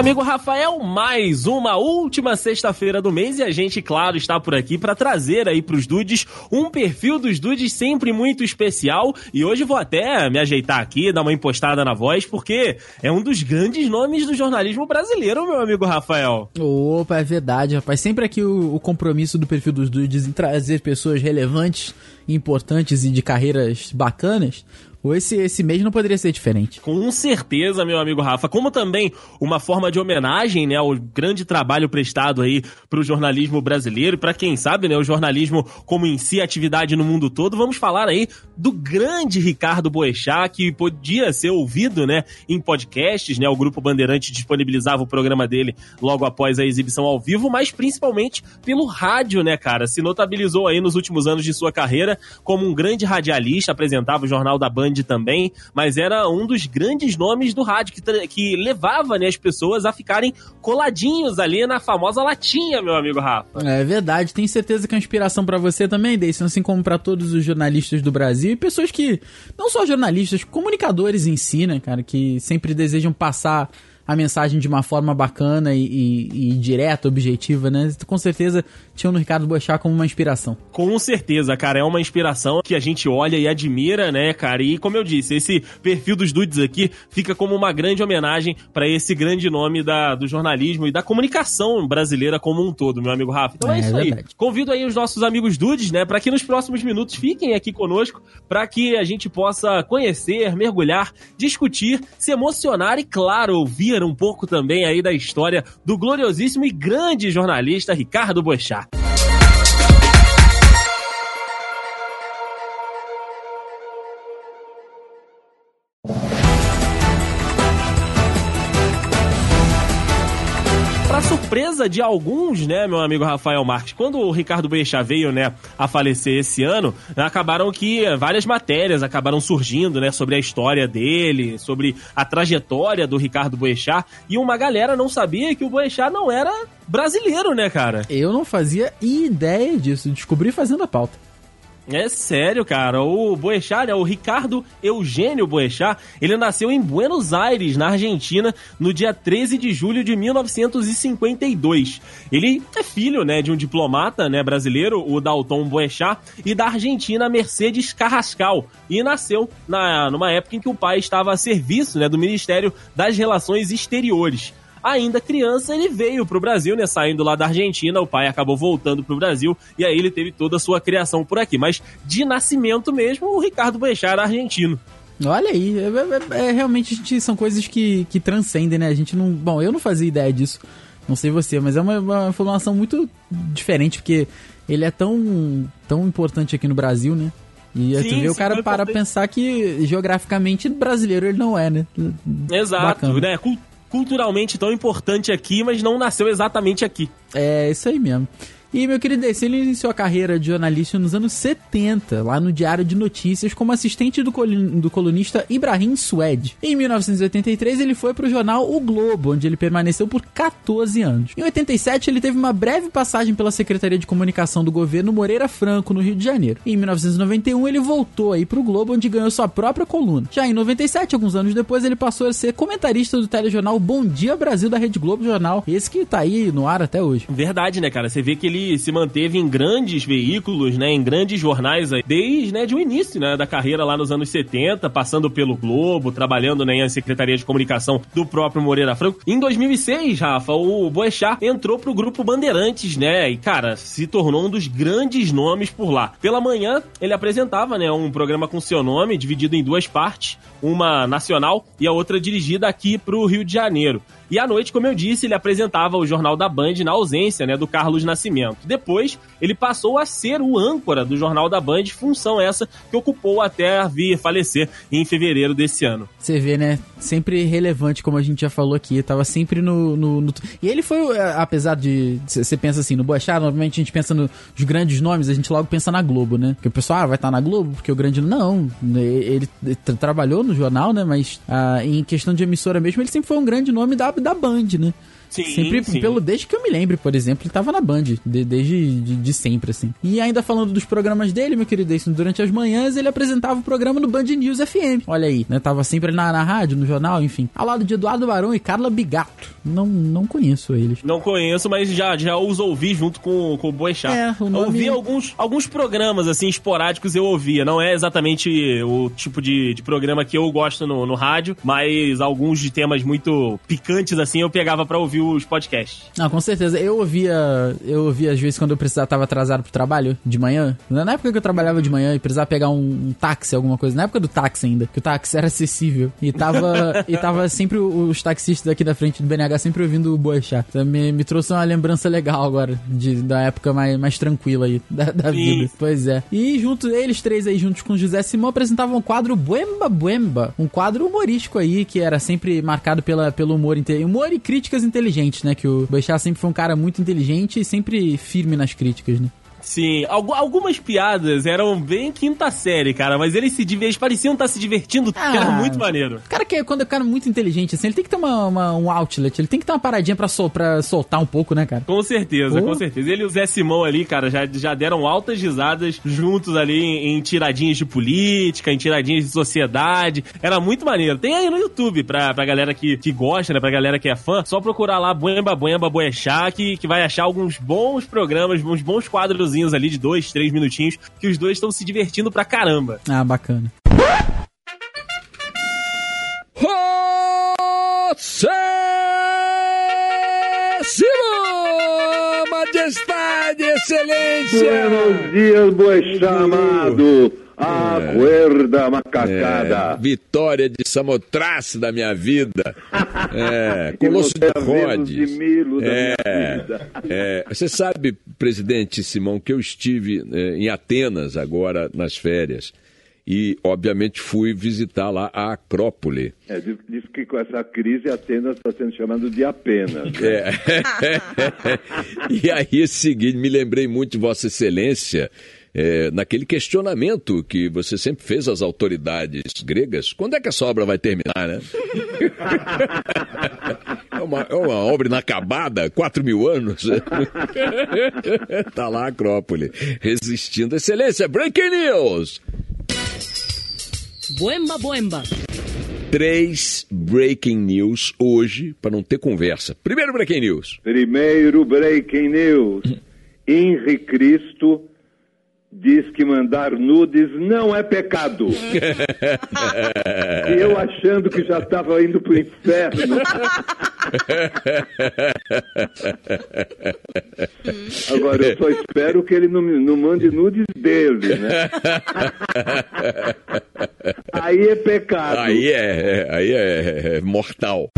amigo Rafael, mais uma última sexta-feira do mês e a gente, claro, está por aqui para trazer aí pros dudes um perfil dos dudes sempre muito especial e hoje vou até me ajeitar aqui, dar uma impostada na voz, porque é um dos grandes nomes do jornalismo brasileiro, meu amigo Rafael. Opa, é verdade, rapaz. Sempre aqui o, o compromisso do perfil dos dudes em trazer pessoas relevantes, importantes e de carreiras bacanas esse, esse mês não poderia ser diferente. Com certeza, meu amigo Rafa. Como também uma forma de homenagem, né, ao grande trabalho prestado aí pro jornalismo brasileiro, para quem sabe, né, o jornalismo como em si atividade no mundo todo, vamos falar aí do grande Ricardo Boechat, que podia ser ouvido, né, em podcasts, né, o Grupo Bandeirante disponibilizava o programa dele logo após a exibição ao vivo, mas principalmente pelo rádio, né, cara, se notabilizou aí nos últimos anos de sua carreira como um grande radialista, apresentava o Jornal da Band Também, mas era um dos grandes nomes do rádio, que, que levava né, as pessoas a ficarem coladinhos ali na famosa latinha, meu amigo Rafa. É verdade, tenho certeza que é uma inspiração para você também, Deison, assim como para todos os jornalistas do Brasil e pessoas que, não só jornalistas, comunicadores em si, né, cara, que sempre desejam passar a mensagem de uma forma bacana e, e, e direta, objetiva, né? Com certeza tinham no Ricardo Boechat como uma inspiração. Com certeza, cara, é uma inspiração que a gente olha e admira, né, cara? E como eu disse, esse perfil dos dudes aqui fica como uma grande homenagem para esse grande nome da, do jornalismo e da comunicação brasileira como um todo, meu amigo Rafa. Então é, é isso aí. Convido aí os nossos amigos dudes, né, para que nos próximos minutos fiquem aqui conosco para que a gente possa conhecer, mergulhar, discutir, se emocionar e, claro, ouvir um pouco também aí da história do gloriosíssimo e grande jornalista Ricardo Boechat. Surpresa de alguns, né, meu amigo Rafael Marques, quando o Ricardo Boechat veio, né, a falecer esse ano, acabaram que várias matérias acabaram surgindo, né, sobre a história dele, sobre a trajetória do Ricardo Boechat, e uma galera não sabia que o Boechat não era brasileiro, né, cara? Eu não fazia ideia disso, descobri fazendo a pauta. É sério, cara. O Boechat, né, o Ricardo Eugênio Boechat, ele nasceu em Buenos Aires, na Argentina, no dia 13 de julho de 1952. Ele é filho, né, de um diplomata, né, brasileiro, o Dalton Boechat, e da Argentina, Mercedes Carrascal, e nasceu na, numa época em que o pai estava a serviço, né, do Ministério das Relações Exteriores ainda criança, ele veio pro Brasil, né? Saindo lá da Argentina, o pai acabou voltando pro Brasil e aí ele teve toda a sua criação por aqui. Mas de nascimento mesmo, o Ricardo Boechat era argentino. Olha aí, é, é, é, realmente gente, são coisas que, que transcendem, né? A gente não. Bom, eu não fazia ideia disso, não sei você, mas é uma, uma informação muito diferente, porque ele é tão, tão importante aqui no Brasil, né? E sim, tu vê o cara para pensar que geograficamente brasileiro ele não é, né? Exato, Bacana. né? Culturalmente tão importante aqui, mas não nasceu exatamente aqui. É, isso aí mesmo. E, meu querido Desse, ele iniciou a carreira de jornalista nos anos 70, lá no Diário de Notícias, como assistente do, do colunista Ibrahim Sued. Em 1983, ele foi para o jornal O Globo, onde ele permaneceu por 14 anos. Em 87, ele teve uma breve passagem pela Secretaria de Comunicação do governo Moreira Franco, no Rio de Janeiro. Em 1991, ele voltou aí para o Globo, onde ganhou sua própria coluna. Já em 97, alguns anos depois, ele passou a ser comentarista do telejornal Bom Dia Brasil da Rede Globo Jornal, esse que tá aí no ar até hoje. Verdade, né, cara? Você vê que ele ele se manteve em grandes veículos, né, em grandes jornais desde né, de o início né, da carreira lá nos anos 70, passando pelo Globo, trabalhando né, em Secretaria de Comunicação do próprio Moreira Franco. Em 2006, Rafa, o Boechat entrou pro grupo Bandeirantes, né, e cara, se tornou um dos grandes nomes por lá. Pela manhã, ele apresentava né, um programa com seu nome, dividido em duas partes, uma nacional e a outra dirigida aqui pro Rio de Janeiro. E à noite, como eu disse, ele apresentava o Jornal da Band na ausência né, do Carlos Nascimento. Depois, ele passou a ser o âncora do Jornal da Band, função essa que ocupou até vir falecer em fevereiro desse ano. Você vê, né? Sempre relevante, como a gente já falou aqui. Tava sempre no. no, no... E ele foi, é, apesar de. Você pensa assim, no Boechat, normalmente a gente pensa nos grandes nomes, a gente logo pensa na Globo, né? Porque o pessoal ah, vai estar tá na Globo, porque o grande. Não, ele, ele trabalhou no jornal, né? Mas ah, em questão de emissora mesmo, ele sempre foi um grande nome da, da Band, né? Sim, sempre, sim. Pelo, desde que eu me lembre, por exemplo, ele tava na Band, de, desde de, de, sempre, assim. E ainda falando dos programas dele, meu querido Edson, durante as manhãs ele apresentava o programa no Band News FM. Olha aí, né? Tava sempre na, na rádio, no jornal, enfim. Ao lado de Eduardo Barão e Carla Bigato. Não, não conheço eles. Não conheço, mas já, já os ouvi junto com, com o Boechat. É, o nome... Ouvi alguns, alguns programas, assim, esporádicos eu ouvia. Não é exatamente o tipo de, de programa que eu gosto no, no rádio, mas alguns de temas muito picantes, assim, eu pegava para ouvir os podcasts. Não, com certeza. Eu ouvia, eu ouvia às vezes quando eu precisava, tava atrasado pro trabalho, de manhã. Na época que eu trabalhava de manhã e precisava pegar um, um táxi, alguma coisa. Na época do táxi ainda, que o táxi era acessível. E tava, e tava sempre os taxistas aqui da frente do BNH sempre ouvindo o Boechat. Então me, me trouxe uma lembrança legal agora, de, da época mais, mais tranquila aí da, da vida. Pois é. E junto, eles três aí, juntos com o José Simão, apresentavam o quadro Buemba Buemba. Um quadro humorístico aí, que era sempre marcado pela, pelo humor, humor e críticas inteligentes, né? Que o Boechat sempre foi um cara muito inteligente e sempre firme nas críticas, né? Sim, algumas piadas eram bem quinta série, cara, mas eles se eles pareciam estar tá se divertindo, ah, era muito maneiro. Cara, que quando o cara é muito inteligente, assim, ele tem que ter uma, uma, um outlet, ele tem que ter uma paradinha pra, sol, pra soltar um pouco, né, cara? Com certeza, Pô. com certeza. Ele e o Zé Simão ali, cara, já, já deram altas risadas juntos ali em, em tiradinhas de política, em tiradinhas de sociedade. Era muito maneiro. Tem aí no YouTube pra, pra galera que, que gosta, né, pra galera que é fã, só procurar lá Buemba Buemba Boechá, que, que vai achar alguns bons programas, uns bons quadros ali de dois, três minutinhos, que os dois estão se divertindo pra caramba. Ah, bacana. Majestade, Excelência! Buenos dias, boi chamado! Aguarda, é. macacada. É, vitória de Samotrace da minha vida. É, Colosso de Rhodes. É, é, você sabe, presidente Simão, que eu estive é, em Atenas agora nas férias. E, obviamente, fui visitar lá a Acrópole. É, diz, diz que com essa crise Atenas está sendo chamado de apenas. Né? É. e aí, seguinte, me lembrei muito de Vossa Excelência é, naquele questionamento que você sempre fez às autoridades gregas. Quando é que essa obra vai terminar, né? é, uma, é uma obra inacabada, 4 mil anos. tá lá a Acrópole, resistindo. Excelência, Breaking News! Boemba, boemba. Três breaking news hoje, para não ter conversa. Primeiro breaking news. Primeiro breaking news. Henri Cristo diz que mandar nudes não é pecado. e eu achando que já estava indo pro inferno. Agora, eu só espero que ele não, não mande nudes dele, né? aí é pecado. Aí é, é aí é, é mortal.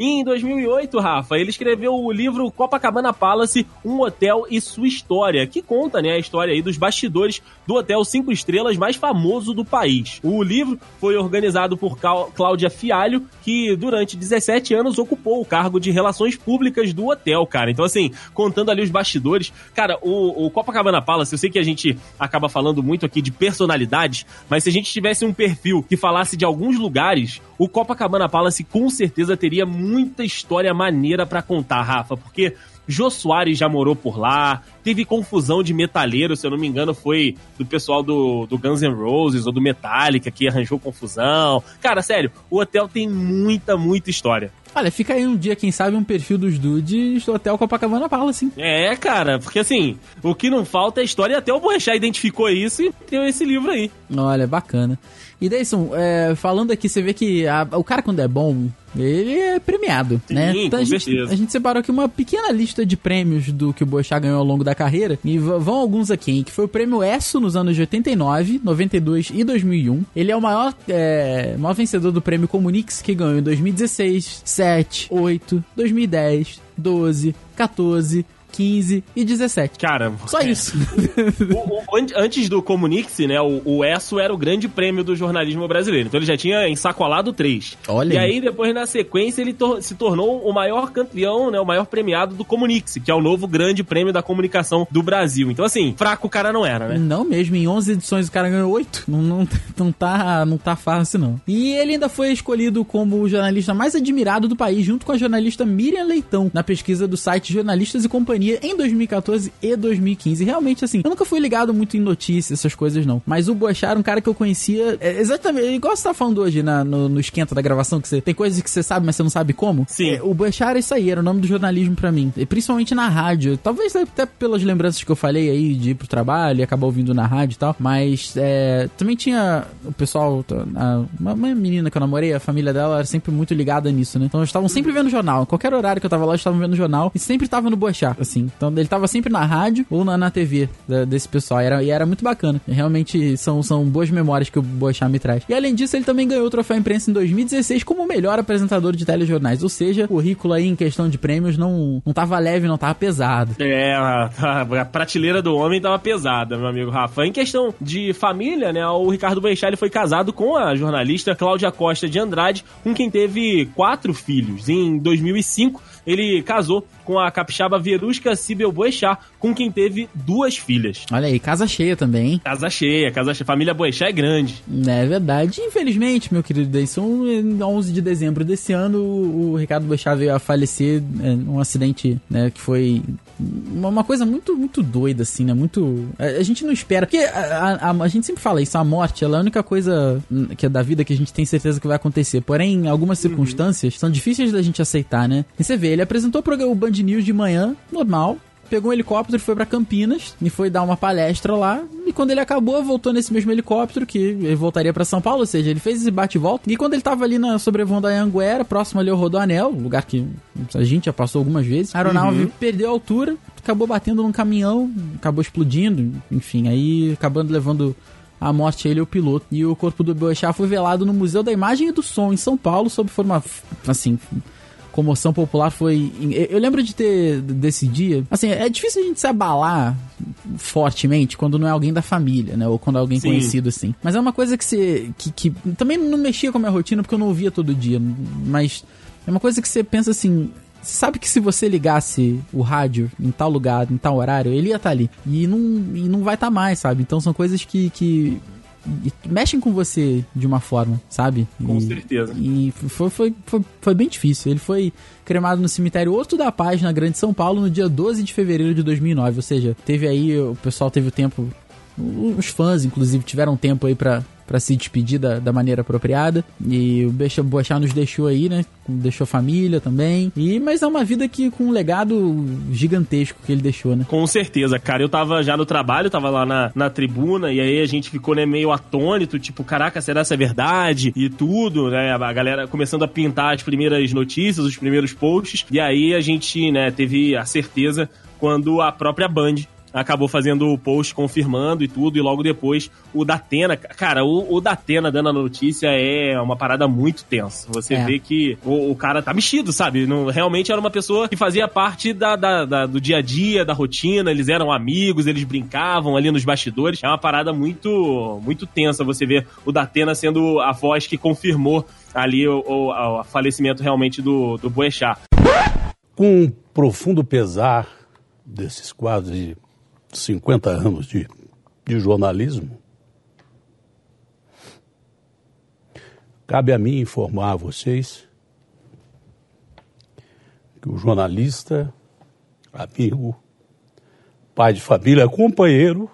E em 2008, Rafa, ele escreveu o livro Copacabana Palace, Um Hotel e Sua História, que conta né, a história aí dos bastidores do hotel cinco estrelas mais famoso do país. O livro foi organizado por Cláudia Fialho, que durante 17 anos ocupou o cargo de Relações Públicas do hotel, cara. Então, assim, contando ali os bastidores, cara, o, o Copacabana Palace, eu sei que a gente acaba falando muito aqui de personalidades, mas se a gente tivesse um perfil que falasse de alguns lugares, o Copacabana Palace com certeza teria muita história maneira para contar, Rafa, porque Jô Soares já morou por lá, teve confusão de metalheiro, se eu não me engano, foi do pessoal do, do Guns N' Roses ou do Metallica que arranjou confusão. Cara, sério, o hotel tem muita, muita história. Olha, fica aí um dia, quem sabe, um perfil dos dudes do Hotel Copacabana Palace, assim. É, cara, porque assim, o que não falta é história e até o Boechat identificou isso e tem esse livro aí. Olha, bacana. E Deison, é, falando aqui, você vê que a, o cara quando é bom, ele é premiado, Sim, né? Então a gente, a gente, separou aqui uma pequena lista de prêmios do que o Boechat ganhou ao longo da carreira. E vão alguns aqui, hein? Que foi o prêmio ESSO nos anos de 89, 92 e 2001. Ele é o maior, é, maior vencedor do prêmio Comunix, que ganhou em 2016, 7, 8, 2010, 12, 14, 15 e 17. Cara, só é. isso. o, o, antes do Comunix, né, o, o ESSO era o grande prêmio do jornalismo brasileiro. Então ele já tinha ensacolado três. Olha. E aí, depois, na sequência, ele tor se tornou o maior campeão, né, o maior premiado do Comunix, que é o novo grande prêmio da comunicação do Brasil. Então, assim, fraco o cara não era, né? Não mesmo, em 11 edições o cara ganhou 8. Não, não, não, tá, não tá fácil, não. E ele ainda foi escolhido como o jornalista mais admirado do país, junto com a jornalista Miriam Leitão, na pesquisa do site Jornalistas e Companhia em 2014 e 2015. Realmente, assim, eu nunca fui ligado muito em notícias, essas coisas, não. Mas o Boechat era um cara que eu conhecia é, exatamente, igual você tá falando hoje na, no, no, esquenta da gravação, que você tem coisas que você sabe, mas você não sabe como. Sim. É, o Boechat era isso aí, era o nome do jornalismo para mim. E principalmente na rádio. Talvez até pelas lembranças que eu falei aí de ir pro trabalho e acabar ouvindo na rádio e tal. Mas é, também tinha o pessoal, a, uma, uma, menina que eu namorei, a família dela era sempre muito ligada nisso, né? Então eles estavam sempre vendo jornal. Qualquer horário que eu tava lá, eles estavam vendo jornal e sempre tava no Boechat, assim. Então ele tava sempre na rádio ou na, na TV da, desse pessoal. Era, e era muito bacana. E realmente são, são boas memórias que o Boechat me traz. E além disso, ele também ganhou o troféu imprensa em 2016 como o melhor apresentador de telejornais. Ou seja, o currículo aí em questão de prêmios não, não tava leve, não tava pesado. É, a, a, prateleira do homem tava pesada, meu amigo Rafa. Em questão de família, né, o Ricardo Boechat ele foi casado com a jornalista Cláudia Costa de Andrade, com quem teve quatro filhos. Em 2005, ele casou com a capixaba Verusca Sibel Boechat, com quem teve duas filhas. Olha aí, casa cheia também, hein? Casa cheia, casa cheia. Família Boechat é grande. É verdade. Infelizmente, meu querido Deison, em 11 de dezembro desse ano, o Ricardo Boechat veio a falecer é, num acidente né, que foi uma coisa muito, muito doida, assim, né? Muito. A, gente não espera. Porque a, a, a, gente sempre fala isso, a morte ela é a única coisa que é da vida que a gente tem certeza que vai acontecer. Porém, algumas uhum. circunstâncias uhum. são difíceis da gente aceitar, né? E você vê, ele apresentou o Band News de manhã, pegou um helicóptero, foi para Campinas e foi dar uma palestra lá. E quando ele acabou, voltou nesse mesmo helicóptero que ele voltaria para São Paulo, ou seja, ele fez esse bate-volta. E quando ele tava ali na sobrevoando a Anguera, próximo ali ao Rodoanel, lugar que a gente já passou algumas vezes, a aeronave uhum. perdeu a altura, acabou batendo num caminhão, acabou explodindo, enfim, aí acabando levando a morte ele e o piloto. E o corpo do Boechat foi velado no Museu da Imagem e do Som, em São Paulo, sob forma, assim, comoção popular foi. Eu lembro de ter desse dia. Assim, é difícil a gente se abalar fortemente quando não é alguém da família, né? Ou quando é alguém Sim. conhecido assim. Mas é uma coisa que você. Que, que também não mexia com a minha rotina porque eu não ouvia todo dia. Mas é uma coisa que você pensa assim. Sabe que se você ligasse o rádio em tal lugar, em tal horário, ele ia estar tá ali. E não, e não vai estar tá mais, sabe? Então são coisas que, que mexem com você de uma forma, sabe? Com e, certeza. E foi, foi, foi, foi, bem difícil. Ele foi cremado no cemitério Horto da Paz, na Grande São Paulo, no dia 12 de fevereiro de 2009. Ou seja, teve aí, o pessoal teve o tempo. Os fãs, inclusive, tiveram tempo aí para para se despedir da, da, maneira apropriada. E o Boechat nos deixou aí, né? Deixou família também. E mas é uma vida que com um legado gigantesco que ele deixou, né? Com certeza, cara. Eu tava já no trabalho, tava lá na, na tribuna e aí a gente ficou né, meio atônito, tipo, caraca, será que é verdade? E tudo, né? A galera começando a pintar as primeiras notícias, os primeiros posts. E aí a gente, né, teve a certeza quando a própria Band acabou fazendo o post confirmando e tudo, e logo depois o Datena. Cara, o, o Datena dando a notícia é uma parada muito tensa. Você é. vê que o, o, cara tá mexido, sabe? Não, realmente era uma pessoa que fazia parte da, da, da, do dia a dia, da rotina, eles eram amigos, eles brincavam ali nos bastidores. É uma parada muito, muito tensa você ver o Datena sendo a voz que confirmou ali o, o, o falecimento realmente do, do Boechat. Com um profundo pesar desses quadros de 50 anos de, de jornalismo, cabe a mim informar a vocês que o jornalista, amigo, pai de família, companheiro,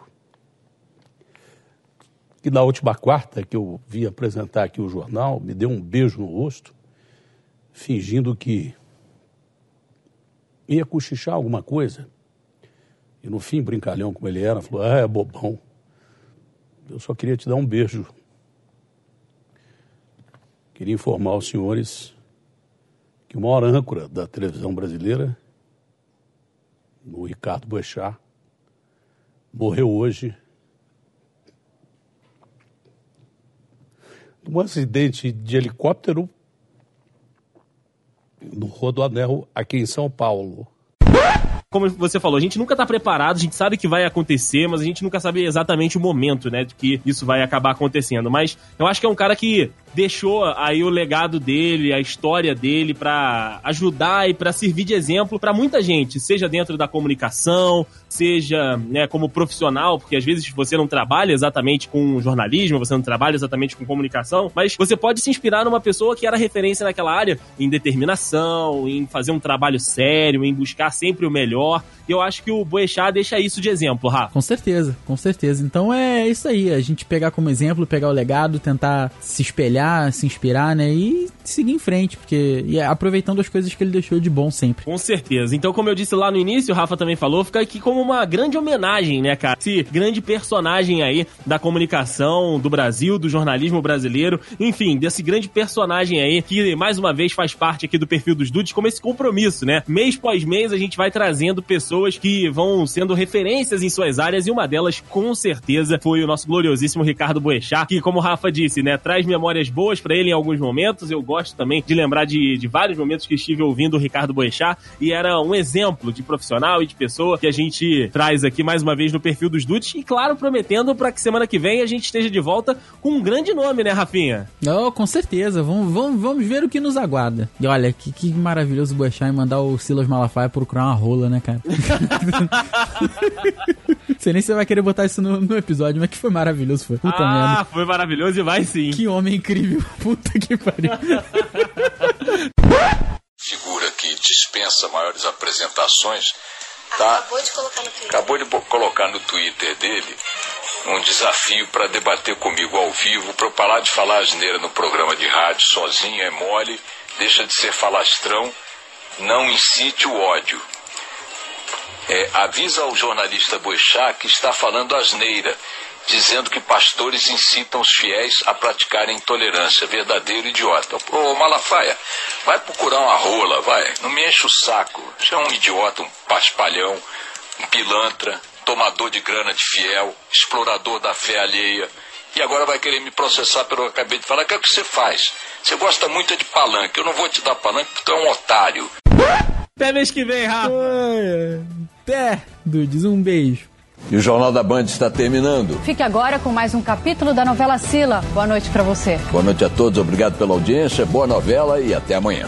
que na última quarta que eu vim apresentar aqui o jornal, me deu um beijo no rosto, fingindo que ia cochichar alguma coisa. E no fim, brincalhão como ele era, falou: Ah, é bobão. Eu só queria te dar um beijo. Queria informar aos senhores que o maior âncora da televisão brasileira, o Ricardo Boechat, morreu hoje num acidente de helicóptero no Rodoanel aqui em São Paulo. Como você falou, a gente nunca tá preparado, a gente sabe que vai acontecer, mas a gente nunca sabe exatamente o momento, né, de que isso vai acabar acontecendo. Mas eu acho que é um cara que deixou aí o legado dele, a história dele para ajudar e para servir de exemplo para muita gente, seja dentro da comunicação, seja né, como profissional, porque às vezes você não trabalha exatamente com jornalismo, você não trabalha exatamente com comunicação, mas você pode se inspirar numa pessoa que era referência naquela área em determinação, em fazer um trabalho sério, em buscar sempre o melhor. E eu acho que o Boechat deixa isso de exemplo, Rafa. Com certeza, com certeza. Então é isso aí, a gente pegar como exemplo, pegar o legado, tentar se espelhar, se inspirar, né? E seguir em frente, porque e aproveitando as coisas que ele deixou de bom sempre. Com certeza. Então, como eu disse lá no início, o Rafa também falou, fica aqui como uma grande homenagem, né, cara? Esse grande personagem aí da comunicação do Brasil, do jornalismo brasileiro, enfim, desse grande personagem aí que mais uma vez faz parte aqui do perfil dos Dudes, como esse compromisso, né? Mês pós mês a gente vai trazendo pessoas que vão sendo referências em suas áreas e uma delas, com certeza, foi o nosso gloriosíssimo Ricardo Boechat, que, como o Rafa disse, né, traz memórias boas para ele em alguns momentos. Eu gosto também de lembrar de, de vários momentos que estive ouvindo o Ricardo Boechat e era um exemplo de profissional e de pessoa que a gente traz aqui mais uma vez no perfil dos Dudes e, claro, prometendo para que semana que vem a gente esteja de volta com um grande nome, né, Rafinha? Oh, com certeza. Vamos, vamos, vamos ver o que nos aguarda. E olha, que, que maravilhoso o Boechat mandar o Silas Malafaia procurar uma rola, né, cara? Sei nem se você vai querer botar isso no, no, episódio, mas que foi maravilhoso, foi. Puta ah, merda. foi maravilhoso e vai sim. Que homem incrível. Puta que pariu. Figura que dispensa maiores apresentações. Tá? Acabou de colocar no Twitter. Acabou de colocar no Twitter dele um desafio para debater comigo ao vivo, para eu parar de falar asneira no programa de rádio sozinho, é mole, deixa de ser falastrão, não incite o ódio. É, avisa ao jornalista Boechat que está falando asneira, dizendo que pastores incitam os fiéis a praticarem intolerância. Verdadeiro idiota. Ô Malafaia, vai procurar uma rola, vai. Não me enche o saco. Você é um idiota, um paspalhão, um pilantra, tomador de grana de fiel, explorador da fé alheia. E agora vai querer me processar pelo que eu acabei de falar. O que é que você faz? Você gosta muito de palanque. Eu não vou te dar palanque porque tu é um otário. Até mês que vem, Rafa. Até, Dudes, um beijo. E o Jornal da Band está terminando. Fique agora com mais um capítulo da novela Sila. Boa noite para você. Boa noite a todos, obrigado pela audiência, boa novela e até amanhã.